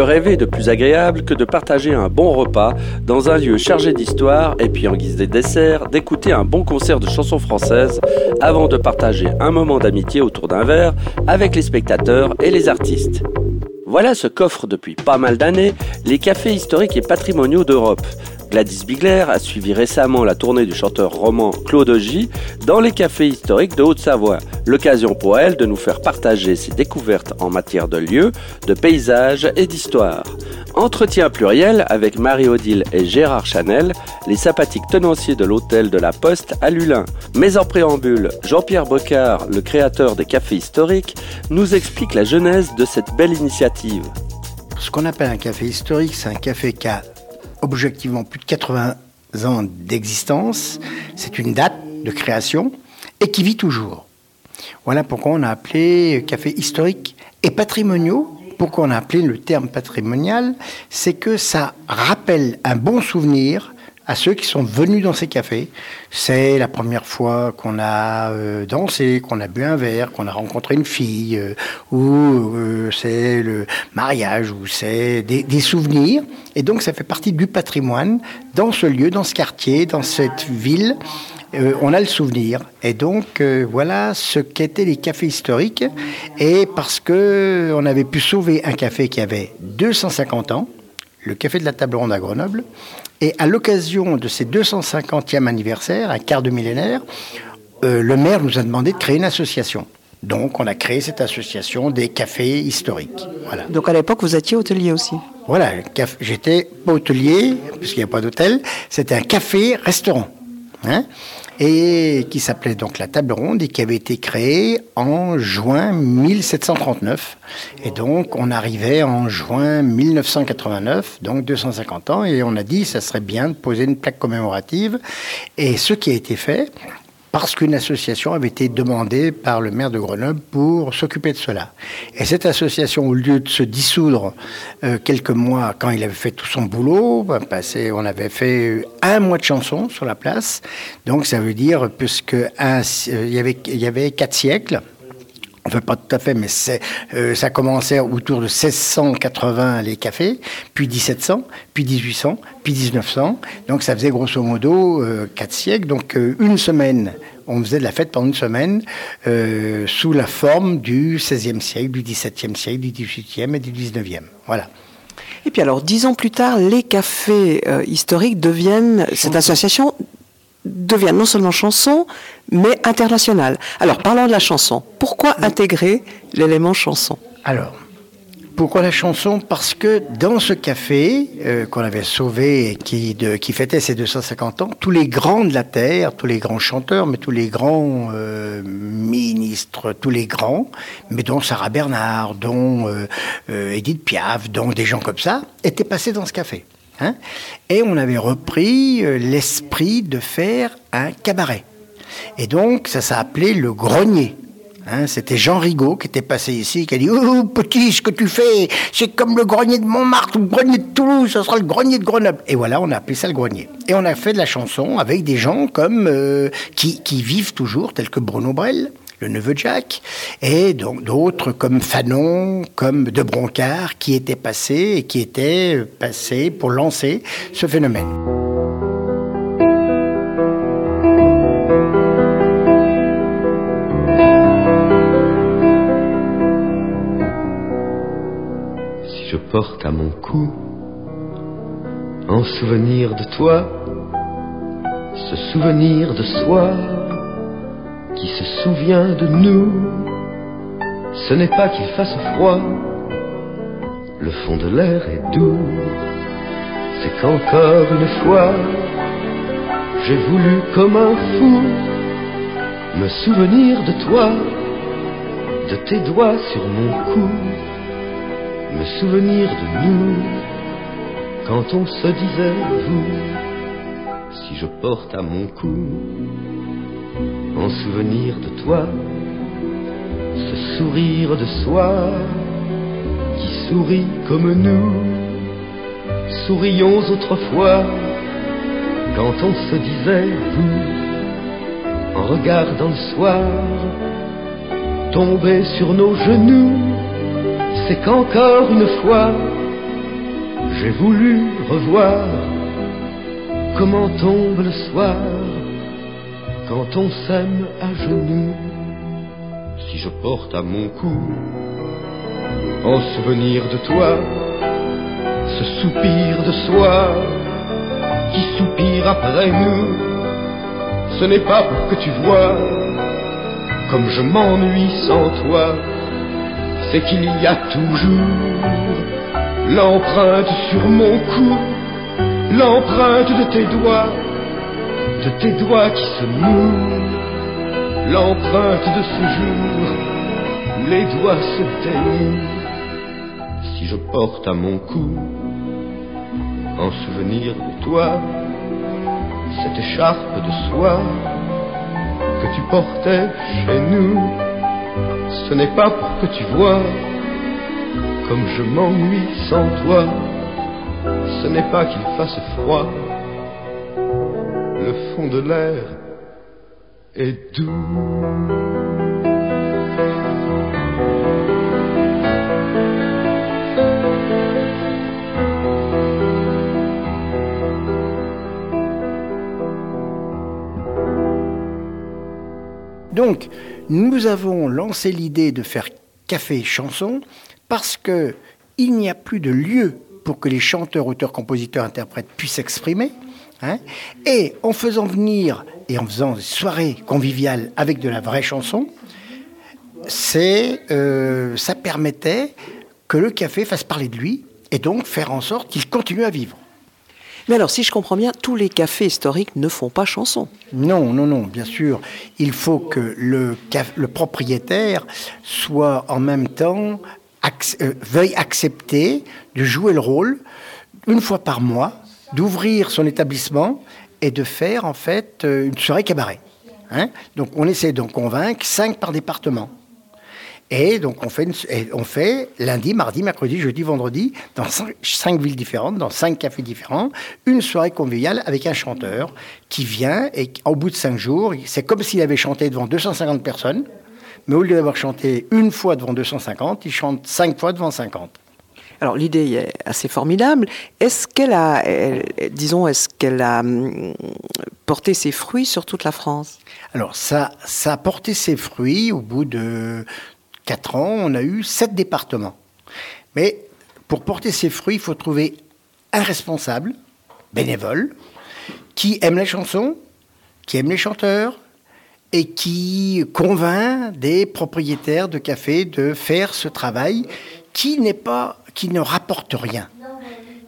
rêver de plus agréable que de partager un bon repas dans un lieu chargé d'histoire et puis en guise de dessert, d'écouter un bon concert de chansons françaises avant de partager un moment d'amitié autour d'un verre avec les spectateurs et les artistes. Voilà ce qu'offrent depuis pas mal d'années les cafés historiques et patrimoniaux d'Europe. Gladys Bigler a suivi récemment la tournée du chanteur roman Claude J dans les cafés historiques de Haute-Savoie. L'occasion pour elle de nous faire partager ses découvertes en matière de lieux, de paysages et d'histoire. Entretien pluriel avec Marie-Odile et Gérard Chanel, les sympathiques tenanciers de l'hôtel de la Poste à Lulin. Mais en préambule, Jean-Pierre Bocard, le créateur des cafés historiques, nous explique la genèse de cette belle initiative. Ce qu'on appelle un café historique, c'est un café qui objectivement plus de 80 ans d'existence. C'est une date de création et qui vit toujours. Voilà pourquoi on a appelé café historique et patrimoniaux. Pourquoi on a appelé le terme patrimonial? C'est que ça rappelle un bon souvenir à ceux qui sont venus dans ces cafés. C'est la première fois qu'on a euh, dansé, qu'on a bu un verre, qu'on a rencontré une fille, euh, ou euh, c'est le mariage, ou c'est des, souvenirs. Et donc ça fait partie du patrimoine dans ce lieu, dans ce quartier, dans cette ville. on a le souvenir. Et donc voilà ce qu'étaient les cafés historiques. Et parce que on avait pu sauver un café qui avait 250 ans, le café de la Table Ronde à Grenoble, et à l'occasion de ces 250e anniversaire, un quart de millénaire, euh, le maire nous a demandé de créer une association. Donc on a créé cette association des cafés historiques. Voilà. Donc à l'époque, vous étiez hôtelier aussi Voilà, j'étais pas hôtelier, puisqu'il n'y a pas d'hôtel, c'était un café-restaurant. Hein et qui s'appelait donc la table ronde et qui avait été créée en juin 1739. Et donc on arrivait en juin 1989, donc 250 ans, et on a dit ça serait bien de poser une plaque commémorative. Et ce qui a été fait, parce qu'une association avait été demandée par le maire de Grenoble pour s'occuper de cela. Et cette association, au lieu de se dissoudre euh, quelques mois quand il avait fait tout son boulot, ben, on avait fait un mois de chansons sur la place. Donc ça veut dire, puisque euh, y avait, il y avait quatre siècles, Enfin, pas tout à fait, mais euh, ça commençait autour de 1680 les cafés, puis 1700, puis 1800, puis 1900. Donc ça faisait grosso modo euh, quatre siècles. Donc euh, une semaine, on faisait de la fête pendant une semaine sous la forme du 16e siècle, du 17e siècle, du 18e et du 19e. Voilà. Et puis alors, dix ans plus tard, les cafés historiques deviennent, cette association devient non seulement chanson, mais internationale. Alors, parlons de la chanson. Pourquoi intégrer l'élément chanson? Alors, pourquoi la chanson? Parce que dans ce café euh, qu'on avait sauvé et qui, qui fêtait ses 250 ans, tous les grands de la terre, tous les grands chanteurs, mais tous les grands euh, ministres, tous les grands, mais dont Sarah Bernard, dont euh, Edith Piaf, dont des gens comme ça, étaient passés dans ce café. Hein et on avait repris euh, l'esprit de faire un cabaret. Et donc, ça appelé le grenier. Hein, c'était Jean Rigaud qui était passé ici, qui a dit Oh, petit, ce que tu fais, c'est comme le grenier de Montmartre ou le grenier de Toulouse, ça sera le grenier de Grenoble. Et voilà, on a appelé ça le grenier. Et on a fait de la chanson avec des gens comme euh, qui, qui, vivent toujours, tels que Bruno Brel, le neveu de Jacques, et donc d'autres comme Fanon, comme de Broncard, qui étaient passés et qui étaient passés pour lancer ce phénomène. Si je porte à mon cou, en souvenir de toi, ce souvenir de soi, qui se souvient de nous. Ce n'est pas qu'il fasse froid, le fond de l'air est doux. C'est qu'encore une fois, j'ai voulu comme un fou me souvenir de toi, de tes doigts sur mon cou, me souvenir de nous, quand on se disait vous, si je porte à mon cou en souvenir de toi, ce sourire de soi qui sourit comme nous, sourions autrefois quand on se disait vous, en regardant le soir, tomber sur nos genoux, c'est qu'encore une fois, J'ai voulu revoir comment tombe le soir quand on s'aime à genoux. Si je porte à mon cou, en souvenir de toi, ce soupir de soi qui soupire après nous, ce n'est pas pour que tu vois comme je m'ennuie sans toi, c'est qu'il y a toujours l'empreinte sur mon cou, l'empreinte de tes doigts, de tes doigts qui se nouent, l'empreinte de ce jour où les doigts se dénouent. Si je porte à mon cou, en souvenir de toi, cette écharpe de soie que tu portais chez nous, ce n'est pas pour que tu vois comme je m'ennuie sans toi. Ce n'est pas qu'il fasse froid, le fond de l'air est doux. Donc, nous avons lancé l'idée de faire café chanson parce que il n'y a plus de lieu pour que les chanteurs, auteurs, compositeurs, interprètes puissent s'exprimer. Hein. et en faisant venir et en faisant des soirées conviviales avec de la vraie chanson, c'est, euh, ça permettait que le café fasse parler de lui et donc faire en sorte qu'il continue à vivre. Mais alors, si je comprends bien, tous les cafés historiques ne font pas chanson. Non, non, non, bien sûr. Il faut que le, le propriétaire soit en même temps, euh, veuille accepter de jouer le rôle, une fois par mois, d'ouvrir son établissement et de faire en fait euh, une soirée cabaret. Hein donc on essaie de convaincre cinq par département. Et donc on fait, on fait lundi, mardi, mercredi, jeudi, vendredi, dans cinq, villes différentes, dans cinq cafés différents, une soirée conviviale avec un chanteur qui vient et au bout de cinq jours, c'est comme s'il avait chanté devant 250 personnes, mais au lieu d'avoir chanté une fois devant 250, il chante cinq fois devant 50. Alors l'idée est assez formidable. Est-ce qu'elle a, disons, est-ce qu'elle a hum, porté ses fruits sur toute la France? Alors ça, ça a porté ses fruits au bout de 4 ans, on a eu 7 départements. Mais pour porter ses fruits, il faut trouver un responsable, bénévole, qui aime les chansons, qui aime les chanteurs, et qui convainc des propriétaires de cafés de faire ce travail qui n'est pas, qui ne rapporte rien,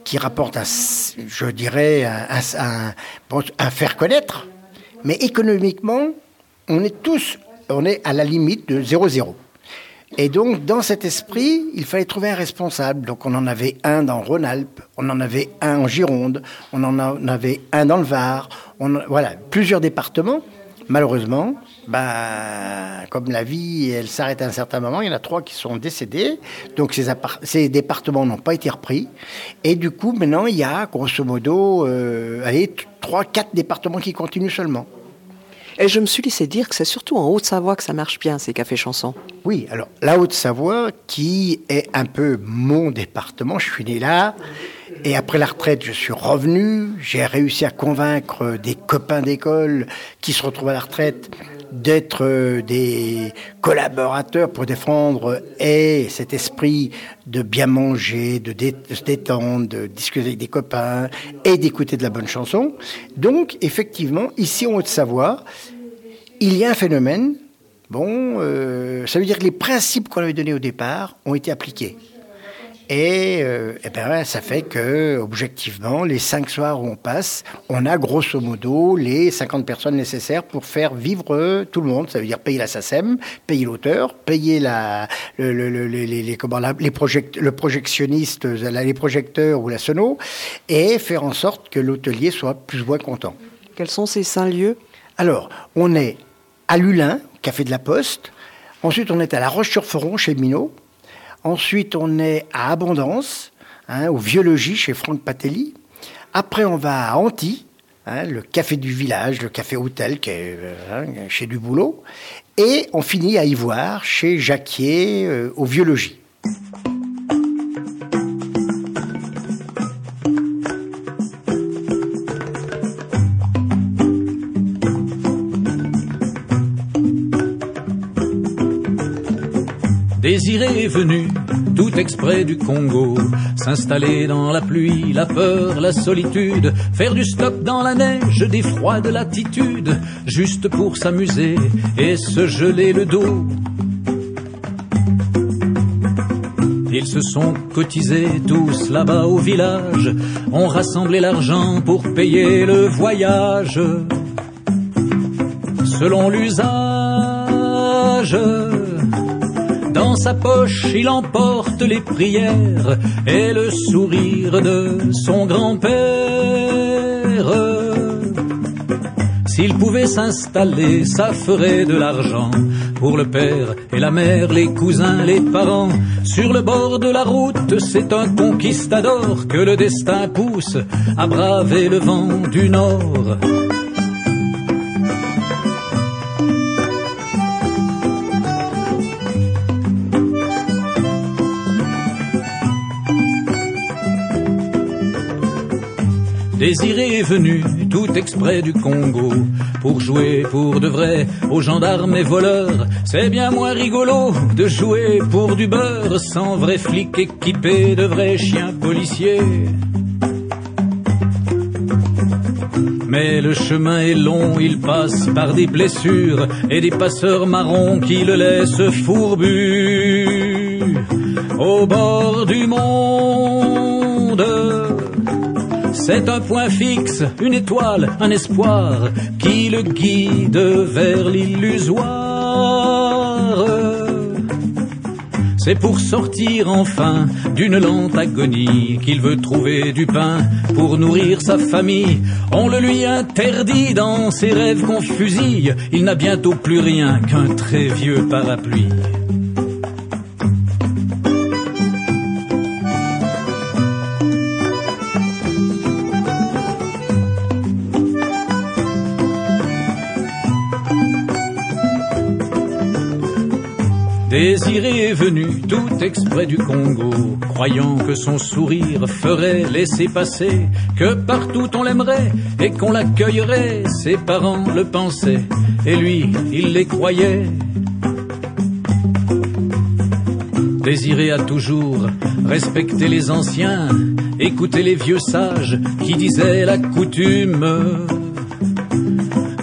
qui rapporte, un, je dirais, un, faire connaître, mais économiquement, on est tous, on est à la limite de 0-0. Et donc, dans cet esprit, il fallait trouver un responsable. Donc, on en avait un dans Rhône-Alpes, on en avait un en Gironde, on en avait un dans le Var. Voilà, plusieurs départements. Malheureusement, bah, comme la vie, elle s'arrête à un certain moment, il y en a trois qui sont décédés. Donc, ces, ces départements n'ont pas été repris. Et du coup, maintenant, il y a, grosso modo, euh, allez, trois, quatre départements qui continuent seulement. Et je me suis laissé dire que c'est surtout en Haute-Savoie que ça marche bien, ces cafés chansons. Oui, alors la Haute-Savoie, qui est un peu mon département, je suis né là. Et après la retraite, je suis revenu. J'ai réussi à convaincre des copains d'école qui se retrouvent à la retraite d'être euh, des collaborateurs pour défendre et cet esprit de bien manger, de, se détendre, de discuter avec des copains et d'écouter de la bonne chanson. Donc, effectivement, ici en Haute-Savoie, il y a un phénomène. Bon, euh, ça veut dire que les principes qu'on avait donnés au départ ont été appliqués. Et, euh, eh ben, ça fait que, objectivement, les cinq soirs où on passe, on a grosso modo les 50 personnes nécessaires pour faire vivre tout le monde. Ça veut dire payer la SACEM, payer l'auteur, payer la, le, le, le, les, les, comment, les project, le projectionniste, les projecteurs ou la sono, et faire en sorte que l'hôtelier soit plus ou moins content. Quels sont ces cinq lieux? Alors, on est à Lulin, Café de la Poste. Ensuite, on est à La Roche-sur-Foron, chez Minot. Ensuite, on est à Abondance, hein, au Viologie chez Franck Patelli. Après, on va à Anti, hein, le café du village, le café hôtel euh, hein, chez du boulot. Et on finit à Ivoire, chez Jacquier, euh, au Viologie. Désiré est venu, tout exprès du Congo, s'installer dans la pluie, la peur, la solitude, faire du stop dans la neige, des froides latitudes, juste pour s'amuser et se geler le dos. Ils se sont cotisés tous là-bas au village, ont rassemblé l'argent pour payer le voyage. Selon l'usage, dans sa poche, il emporte les prières et le sourire de son grand-père. S'il pouvait s'installer, ça ferait de l'argent pour le père et la mère, les cousins, les parents. Sur le bord de la route, c'est un conquistador que le destin pousse à braver le vent du nord. Désiré est venu tout exprès du Congo pour jouer pour de vrai aux gendarmes et voleurs. C'est bien moins rigolo de jouer pour du beurre sans vrai flic équipé de vrais chiens policiers. Mais le chemin est long, il passe par des blessures et des passeurs marrons qui le laissent fourbu au bord du monde. C'est un point fixe, une étoile, un espoir qui le guide vers l'illusoire. C'est pour sortir enfin d'une lente agonie qu'il veut trouver du pain pour nourrir sa famille. On le lui interdit dans ses rêves qu'on fusille. Il n'a bientôt plus rien qu'un très vieux parapluie. Désiré est venu tout exprès du Congo, croyant que son sourire ferait laisser passer, que partout on l'aimerait et qu'on l'accueillerait. Ses parents le pensaient et lui, il les croyait. Désiré a toujours respecté les anciens, écouté les vieux sages qui disaient la coutume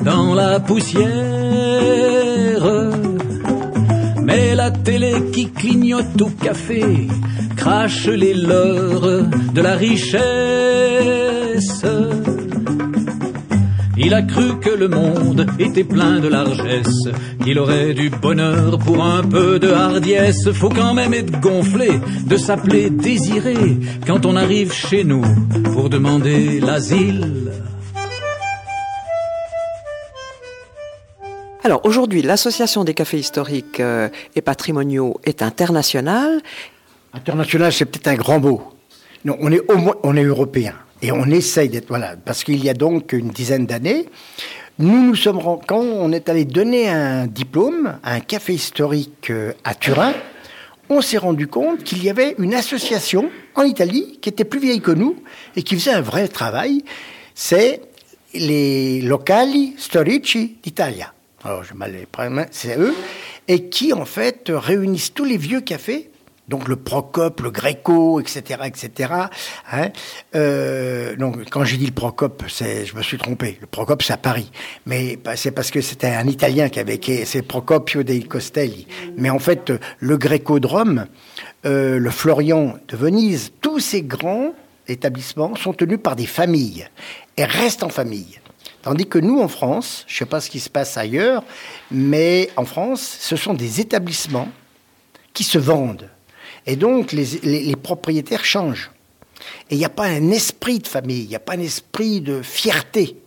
dans la poussière. Qui clignote au café crache les leurs de la richesse. Il a cru que le monde était plein de largesse, qu'il aurait du bonheur pour un peu de hardiesse. Faut quand même être gonflé de s'appeler désiré quand on arrive chez nous pour demander l'asile. Alors aujourd'hui, l'association des cafés historiques euh, et patrimoniaux est internationale. International, c'est peut-être un grand mot. Non, on est au moins, on est européen et on essaye d'être voilà, parce qu'il y a donc une dizaine d'années, nous nous sommes quand on est allé donner un diplôme à un café historique euh, à Turin, on s'est rendu compte qu'il y avait une association en Italie qui était plus vieille que nous et qui faisait un vrai travail. C'est les locali storici d'Italia. Alors, je mal les c'est eux, et qui en fait réunissent tous les vieux cafés, donc le Procope, le Greco, etc., etc. Hein. Euh, donc, quand j'ai dit le Procope, c'est, je me suis trompé. Le Procope, c'est à Paris, mais bah, c'est parce que c'était un Italien qui avait, qui- c'est Procopio dei Costelli. Mais en fait, le Greco de Rome, euh, le Florian de Venise, tous ces grands établissements sont tenus par des familles et restent en famille. Tandis que nous, en France, je ne sais pas ce qui se passe ailleurs, mais en France, ce sont des établissements qui se vendent. Et donc, les, propriétaires changent. Et il n'y a pas un esprit de famille, il n'y a pas un esprit de fierté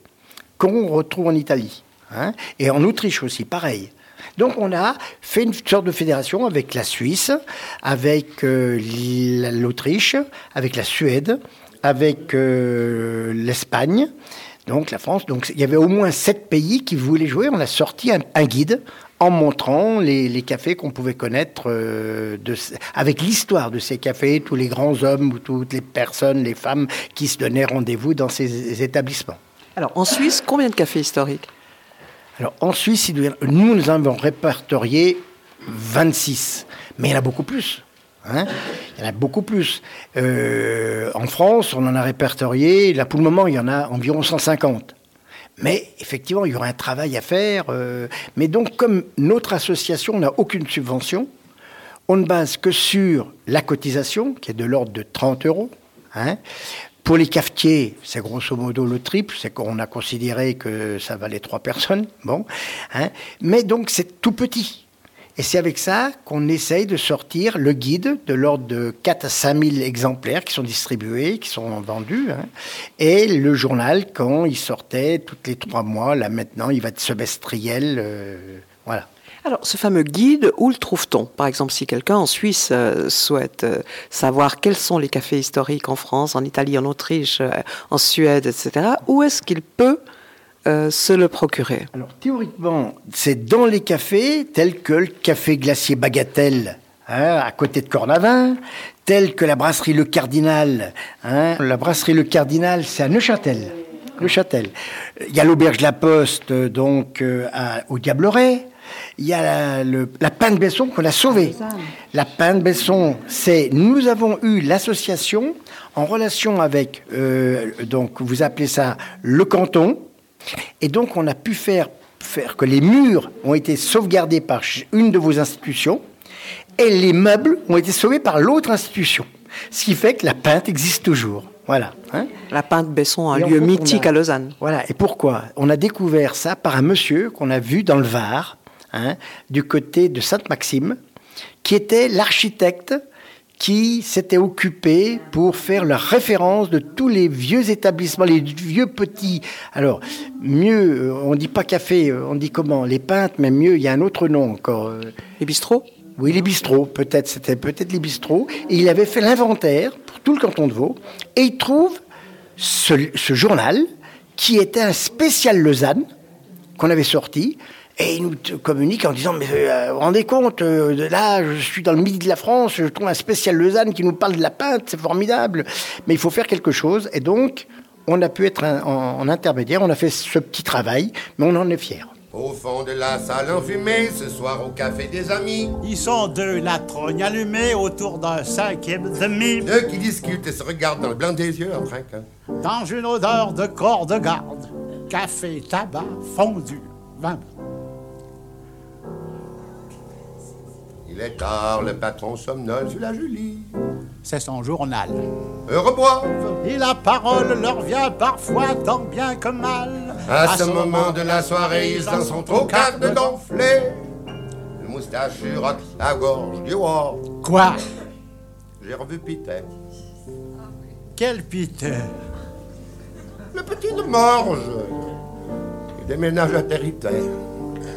qu'on retrouve en Italie. hein. Et en Autriche aussi, pareil. Donc on a fait une sorte de fédération avec la Suisse, avec euh, l'Autriche, avec la Suède, avec euh, l'Espagne, donc la France. Donc il y avait au moins sept pays qui voulaient jouer. On a sorti un, un guide en montrant les, les cafés qu'on pouvait connaître euh, de, avec l'histoire de ces cafés, tous les grands hommes ou toutes les personnes, les femmes qui se donnaient rendez-vous dans ces établissements. Alors en Suisse, combien de cafés historiques? Alors en Suisse, nous, nous avons répertorié 26. Mais il y en a beaucoup plus. Hein il y en a beaucoup plus. Euh, en France, on en a répertorié, là pour le moment, il y en a environ 150. Mais effectivement, il y aura un travail à faire. euh, mais donc, comme notre association n'a aucune subvention, on ne base que sur la cotisation, qui est de l'ordre de 30 euros. hein. Pour les cafetiers, c'est grosso modo le triple, c'est qu'on a considéré que ça valait trois personnes. Bon, hein. Mais donc, c'est tout petit. Et c'est avec ça qu'on essaye de sortir le guide de l'ordre de 4 à 5 000 exemplaires qui sont distribués, qui sont vendus. hein. Et le journal, quand il sortait toutes les trois mois, là maintenant, il va être semestriel. euh, voilà. Alors, ce fameux guide, où le trouve-t-on? Par exemple, si quelqu'un en Suisse euh, souhaite euh, savoir quels sont les cafés historiques en France, en Italie, en Autriche, en Suède, etc., où est-ce qu'il peut euh, se le procurer Alors théoriquement, c'est dans les cafés tels que le café glacier Bagatelle hein, à côté de Cornavin, tel que la brasserie Le Cardinal. hein. La brasserie Le Cardinal, c'est à Neuchâtel. Neuchâtel. Il y a l'auberge La Poste, donc euh, à- au Diableret. Il y a la, le- la Pin de Besson qu'on a sauvée. La Pin de Besson, c'est nous avons eu l'association en relation avec euh, donc vous appelez ça le canton et donc, on a pu faire, faire que les murs ont été sauvegardés par une de vos institutions et les meubles ont été sauvés par l'autre institution. Ce qui fait que la pinte existe toujours. Voilà. hein. La Pinte Besson, un Et lieu mythique a- à Lausanne. Voilà. Et pourquoi? On a découvert ça par un monsieur qu'on a vu dans le Var, hein, du côté de Sainte-Maxime, qui était l'architecte qui s'était occupé pour faire la référence de tous les vieux établissements, les vieux petits. Alors, mieux, euh, on dit pas café, euh, on dit comment Les peintes, mais mieux, il y a un autre nom encore. euh, Les bistrots? Oui, les bistrots, peut-être, c'était peut-être les bistrots. Et il avait fait l'inventaire pour tout le canton de Vaud. Et il trouve ce, ce journal qui était un spécial Lausanne qu'on avait sorti. Et il nous communique en disant, mais euh, vous vous rendez compte, euh, là, je suis dans le midi de la France, je trouve un spécial Lausanne qui nous parle de la pinte, c'est formidable. Mais il faut faire quelque chose. Et donc, on a pu être un- en, en intermédiaire, on a fait ce petit travail, mais on en est fiers. Au fond de la salle enfumée, ce soir au café des amis, Ils sont deux latrognes allumés autour d'un cinquième demi, deux qui discutent et se regardent dans le blanc des yeux en trinquant. dans une odeur de corps de garde. Café, tabac, fondu, vin Il est tard, le patron somnole sur la Julie. C'est son journal. Eux reboivent. Et la parole leur vient parfois tant bien que mal. À ce moment de la soirée, ils en sont quart de gonflé. Le moustachu rote la gorge du roi. Quoi? J'ai revu Peter. Quel pité Le petit de Morge. Il déménage à Territaire.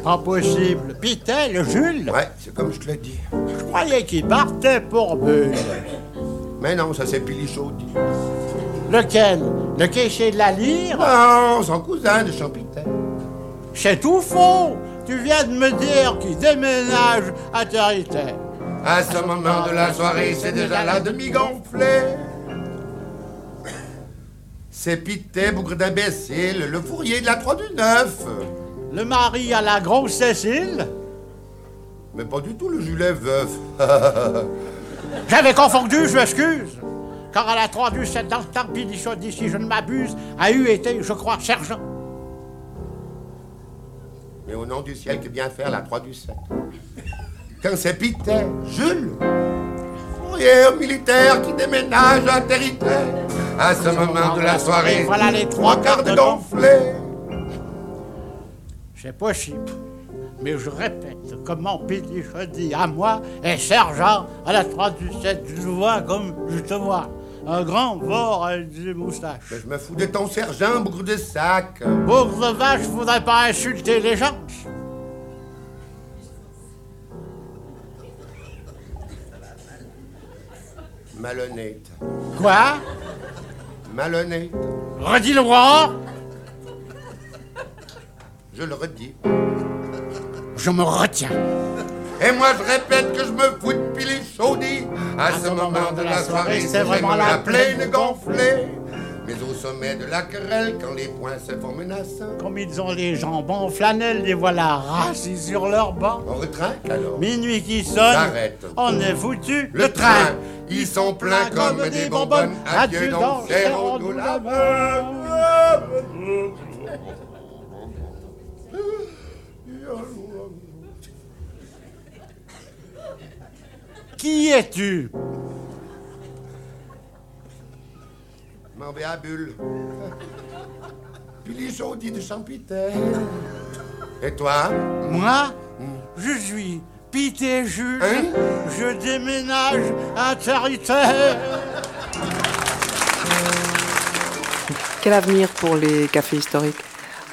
Pas possible. Pité, le Jules Ouais, c'est comme je te l'ai dit. Je croyais qu'il partait pour Bulle. Mais non, ça c'est Pilichaud dit. Lequel? Le caissier de la lyre? Non, son cousin de Champitaine. C'est tout faux Tu viens de me dire qu'il déménage à Territaire. À ce moment de la soirée, c'est déjà la demi-gonflée. C'est Pité, bougre d'imbécile, le fourrier de la Croix du Neuf. Le mari à la grosse Cécile Mais pas du tout le Julet veuf. J'avais confondu, je m'excuse. Car à la 3 du 7 dans le Tarpilichon d'ici, je ne m'abuse, a eu été, je crois, sergent. Mais au nom du ciel, que bien faire la Croix du Sept? Quand c'est Pité, Jules, fourrier militaire qui déménage à Territaire. À ce moment de la soirée, Voilà les trois quarts de gonflé. C'est possible. Mais je répète que mon Pélichon dit à moi, et sergent, à la 3 du 7, je le vois comme je te vois. Un grand vort avec des moustaches. Mais je me fous de ton sergent, bougre de sac. Bourre de vache, faudrait pas insulter les gens. Malhonnête. Quoi? Malhonnête. Redis-le moi Je le redis. Je me retiens. Et moi je répète que je me fous de Pilichaudi. À ce moment de la soirée, c'est vraiment la plaine gonflée. Mais au sommet de la querelle, quand les poings se font menaçants, Comme ils ont les jambes en flanelle, les voilà rassis sur leur banc. on retrinque alors. Minuit qui sonne, J'arrête. on est foutu. Le train, ils sont pleins comme des bonbonnes. Adieu donc, serrons-nous la Qui es-tu? M'en vais à bulle. Puis les jaudis de Champitaine. Et toi? Moi, je suis Pité Jules. Hein? Je déménage à Terre. Quel avenir pour les cafés historiques?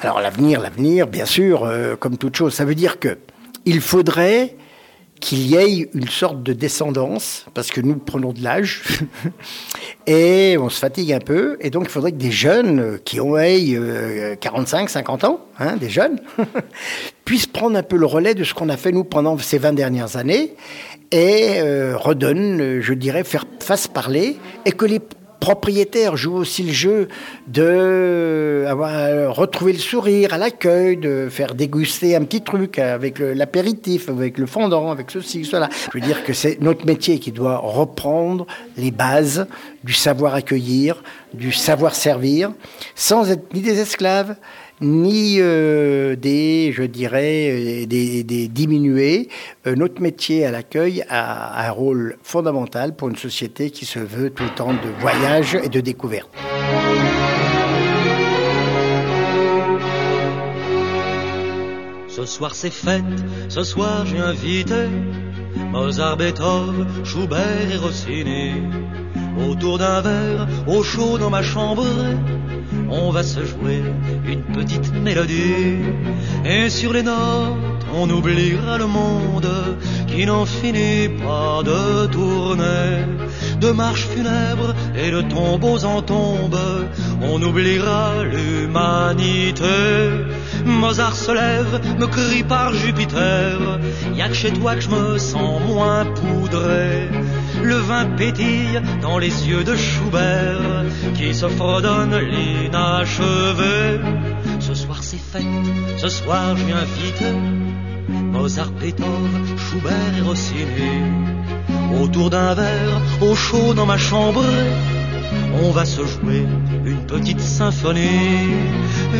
Alors l'avenir, l'avenir, bien sûr, euh, comme toute chose, ça veut dire que il faudrait qu'il y ait une sorte de descendance, parce que nous prenons de l'âge, et on se fatigue un peu, et donc il faudrait que des jeunes qui ont euh, 45, 50 ans, hein, des jeunes, puissent prendre un peu le relais de ce qu'on a fait nous pendant ces 20 dernières années, et euh, redonnent, je dirais, faire face parler, et que les propriétaires jouent aussi le jeu de euh, retrouvé le sourire à l'accueil, de faire déguster un petit truc avec l'apéritif, avec le fondant, avec ceci, cela. Je veux dire que c'est notre métier qui doit reprendre les bases du savoir accueillir, du savoir servir, sans être ni des esclaves, ni euh, des, je dirais, euh, des, diminués. Euh, notre métier à l'accueil a un rôle fondamental pour une société qui se veut tout le temps de voyage et de découverte. Ce soir c'est fête, ce soir j'ai invité Mozart, Beethoven, Schubert et Rossini. Autour d'un verre, au chaud dans ma chambre, on va se jouer une petite mélodie. Et sur les notes, on oubliera le monde qui n'en finit pas de tourner. De marches funèbres et de tombeaux en tombe, on oubliera l'humanité. Mozart se lève, me crie par Jupiter, y a que chez toi que je me sens moins poudré. Le vin pétille dans les yeux de Schubert, qui se fredonne l'inachevé. Ce soir c'est fête, ce soir j'ai invité Mozart, Beethoven, Schubert et Rossini. Autour d'un verre, au chaud dans ma chambre, on va se jouer une petite symphonie.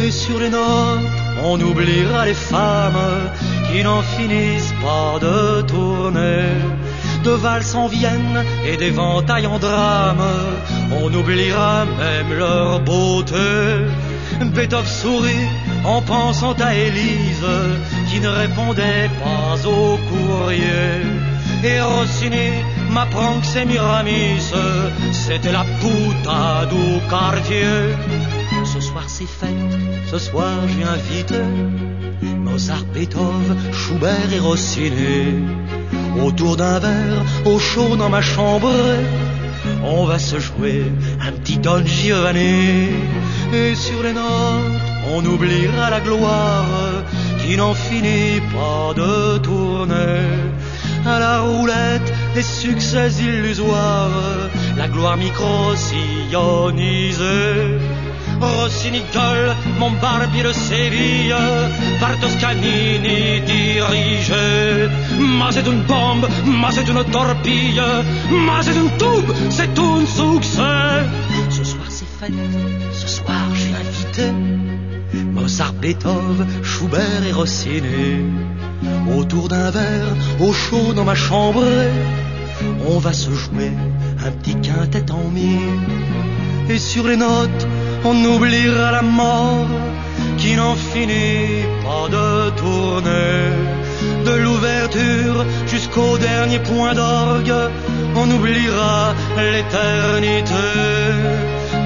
Et sur les notes, on oubliera les femmes qui n'en finissent pas de tourner. De valses en Vienne et d'éventails en drame, on oubliera même leur beauté. Beethoven sourit en pensant à Élise qui ne répondait pas au courrier. Et Rossini m'apprend que c'est Miramis, c'était la puta du quartier. Ce soir c'est fête, ce soir j'ai invité Mozart, Beethoven, Schubert et Rossini. Autour d'un verre, au chaud dans ma chambre, on va se jouer un petit Don Giovanni. Et sur les notes, on oubliera la gloire qui n'en finit pas de tourner. À la roulette, des succès illusoires, la gloire micro-sillonnisée. Rossini mon barbier de Séville, par Toscanini dirigé. Ma c'est une bombe, ma c'est une torpille, ma c'est une tube, c'est un succès. Ce soir c'est fête, ce soir j'ai invité Mozart, Beethoven, Schubert et Rossini. Autour d'un verre, au chaud dans ma chambre, on va se jouer un petit quintet en mi. Et sur les notes, on oubliera la mort qui n'en finit pas de tourner. De l'ouverture jusqu'au dernier point d'orgue, on oubliera l'éternité.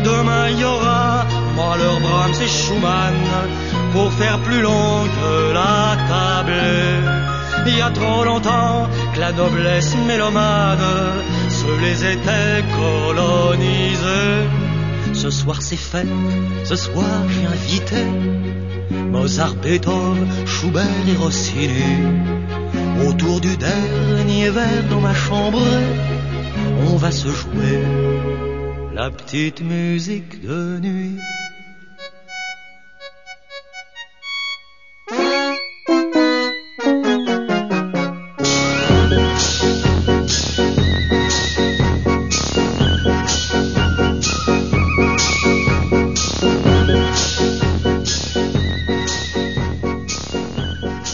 Demain il y aura Mahler, Brahms et Schumann pour faire plus long que la table. Il y a trop longtemps que la noblesse mélomane se les était colonisée. Ce soir c'est fête, ce soir j'ai invité Mozart, Beethoven, Schubert et Rossini. Autour du dernier verre dans ma chambre, on va se jouer la petite musique de nuit.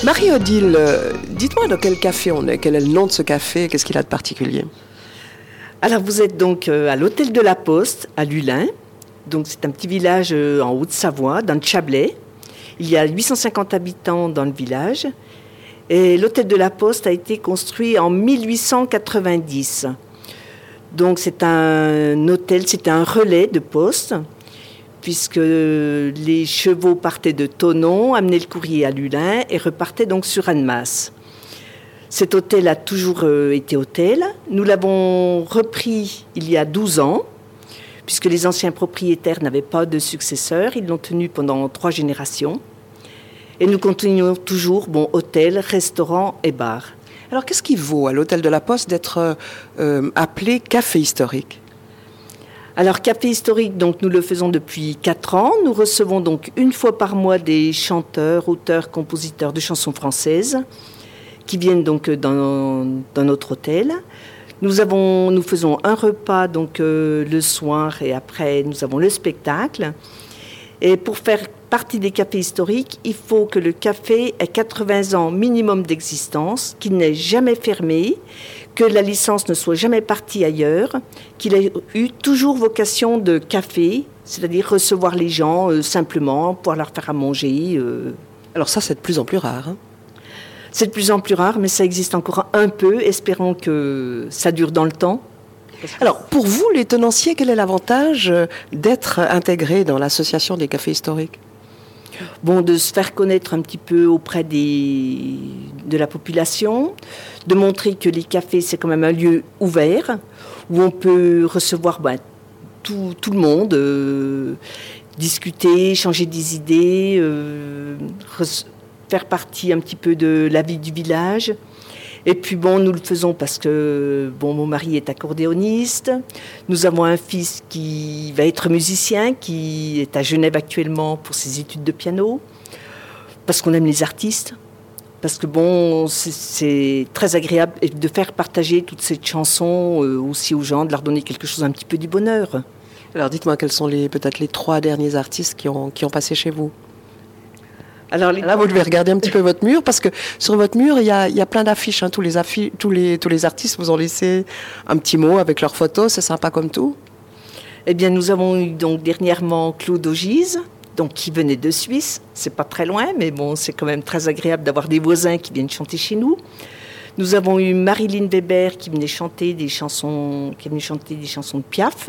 Marie-Odile, euh, dites-moi dans quel café on est, quel est le nom de ce café, qu'est-ce qu'il a de particulier Alors vous êtes donc euh, à l'hôtel de la Poste à Lulin. Donc c'est un petit village euh, en Haute-Savoie, dans le Chablais. Il y a 850 habitants dans le village. Et l'hôtel de la Poste a été construit en 1890. Donc c'est un hôtel, c'est un relais de poste puisque les chevaux partaient de Tonon, amenaient le courrier à Lulin et repartaient donc sur Annemasse. Cet hôtel a toujours euh, été hôtel. Nous l'avons repris il y a 12 ans, puisque les anciens propriétaires n'avaient pas de successeurs. Ils l'ont tenu pendant trois générations. Et nous continuons toujours, bon, hôtel, restaurant et bar. Alors qu'est-ce qui vaut à l'hôtel de la Poste d'être euh, appelé café historique? Alors, Café historique, donc, nous le faisons depuis quatre ans. Nous recevons donc une fois par mois des chanteurs, auteurs, compositeurs de chansons françaises qui viennent donc dans, dans notre hôtel. Nous, avons, nous faisons un repas donc euh, le soir et après nous avons le spectacle. Et pour faire partie des cafés historiques, il faut que le café ait 80 ans minimum d'existence, qu'il n'ait jamais fermé, que la licence ne soit jamais partie ailleurs, qu'il ait eu toujours vocation de café, c'est-à-dire recevoir les gens euh, simplement, pouvoir leur faire à manger. euh. Alors ça, c'est de plus en plus rare. hein. C'est de plus en plus rare, mais ça existe encore un peu. Espérons que ça dure dans le temps. Alors, pour vous, les tenanciers, quel est l'avantage euh, d'être intégré dans l'association des cafés historiques? Bon, de se faire connaître un petit peu auprès de la population, de montrer que les cafés, c'est quand même un lieu ouvert, où on peut recevoir ben, tout, le monde, euh, discuter, échanger des idées, euh, faire partie un petit peu de la vie du village. Et puis bon, nous le faisons parce que bon, mon mari est accordéoniste. Nous avons un fils qui va être musicien, qui est à Genève actuellement pour ses études de piano. Parce qu'on aime les artistes. Parce que bon, c'est- très agréable de faire partager toutes ces chansons euh, aussi aux gens, de leur donner quelque chose un petit peu du bonheur. Alors, dites-moi quels sont peut-être les trois derniers artistes qui ont, qui ont passé chez vous? Alors, les- Là, vous devez regarder un petit peu votre mur parce que sur votre mur, il y a, il y a plein d'affiches. hein. Tous, les affi- tous, les, tous les artistes vous ont laissé un petit mot avec leurs photos. C'est sympa comme tout. Eh bien, nous avons eu donc dernièrement Claude Ogise, donc qui venait de Suisse. C'est pas très loin, mais bon, c'est quand même très agréable d'avoir des voisins qui viennent chanter chez nous. Nous avons eu Marilyn Weber qui venait chanter des chansons, qui venue chanter des chansons de Piaf,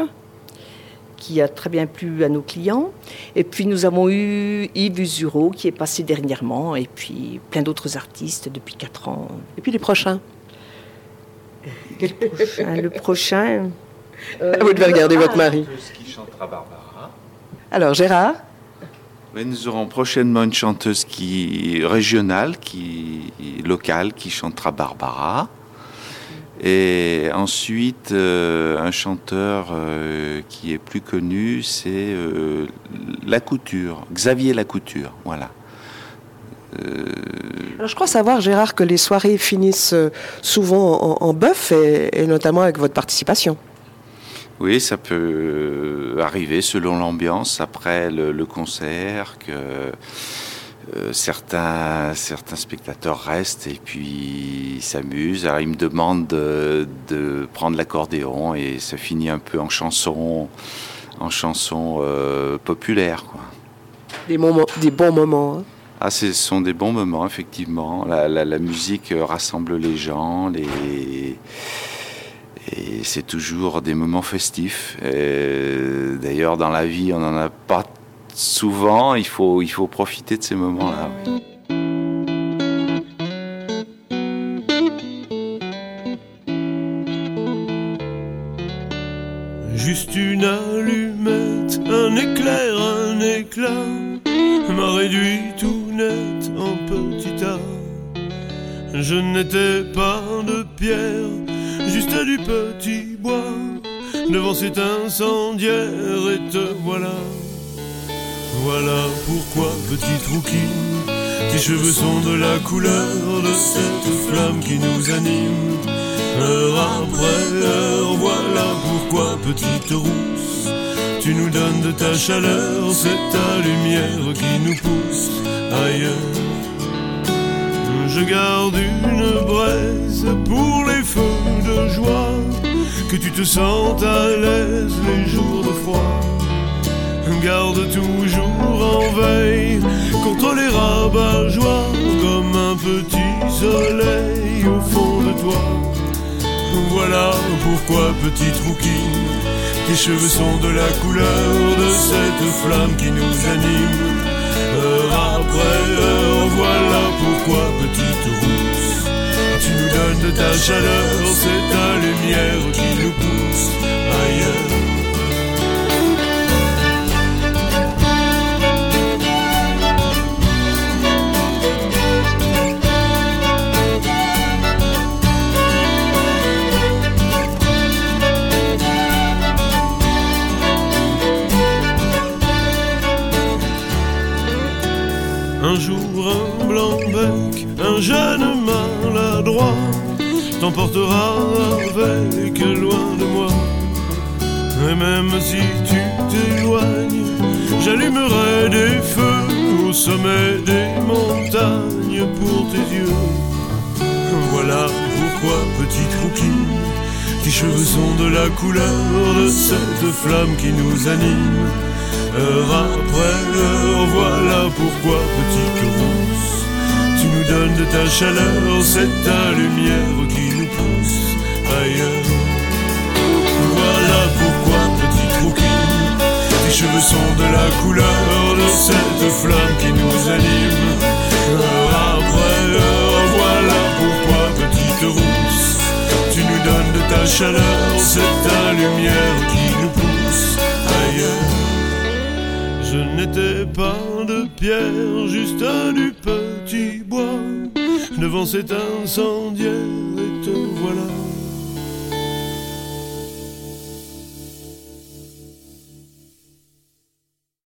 qui a très bien plu à nos clients. Et puis nous avons eu Yves Usureau qui est passé dernièrement, et puis plein d'autres artistes depuis quatre ans. Et puis les prochains? Hein, le prochain. vous devez regarder votre mari. qui chantera Barbara? Alors, Gérard? Oui, nous aurons prochainement une chanteuse qui régionale, qui locale, qui chantera Barbara. Et ensuite, euh, un chanteur euh, qui est plus connu, c'est euh, Lacouture, Xavier Lacouture, voilà. Euh, Alors, je crois savoir, Gérard, que les soirées finissent souvent en, en bœuf et, et notamment avec votre participation. Oui, ça peut arriver selon l'ambiance après le, le concert que euh, certains, certains spectateurs restent et puis s'amusent. Alors ils me demandent de, de prendre l'accordéon et ça finit un peu en chanson, en chanson euh, populaire. Quoi. Des, moments, des bons moments. hein. Ah, ce sont des bons moments, effectivement. La, la- la musique euh, rassemble les gens, les... et c'est toujours des moments festifs. D'ailleurs, dans la vie, on n'en a pas souvent. Il faut, il faut profiter de ces moments-là. Juste une allumette, un éclair, un éclat m'a réduit tout net en petit tas. Je n'étais pas de pierre, juste du petit bois devant cet incendiaire et te voilà. Voilà pourquoi, petite rouquine, tes cheveux sont de la couleur de cette flamme qui nous anime. Heure après heure, voilà pourquoi, petite rousse, tu nous donnes de ta chaleur, c'est ta lumière qui nous pousse ailleurs. Je garde une braise pour les feux de joie, que tu te sentes à l'aise les jours. Garde toujours en veille contre les rabat-joie, comme un petit soleil au fond de toi. Voilà pourquoi, petite rouquine, tes cheveux sont de la couleur de cette flamme qui nous anime. Heure après heure, voilà pourquoi, petite rousse, tu nous donnes de ta chaleur, c'est ta lumière qui nous pousse ailleurs. Un jour, un blanc-bec, un jeune maladroit t'emportera avec loin de moi. Et même si tu t'éloignes, j'allumerai des feux au sommet des montagnes pour tes yeux. Voilà pourquoi, petite rouquine, tes cheveux sont de la couleur de cette flamme qui nous anime. Heure après heure, voilà pourquoi, petite rousse, tu nous donnes de ta chaleur, c'est ta lumière qui nous pousse ailleurs. Voilà pourquoi, petite rouquine, tes cheveux sont de la couleur de cette flamme qui nous anime. Heure après heure, voilà pourquoi, petite rousse, tu nous donnes de ta chaleur, c'est ta lumière qui nous pousse ailleurs. Je n'étais pas de pierre, juste du petit bois. Devant cet incendiaire, et te voilà.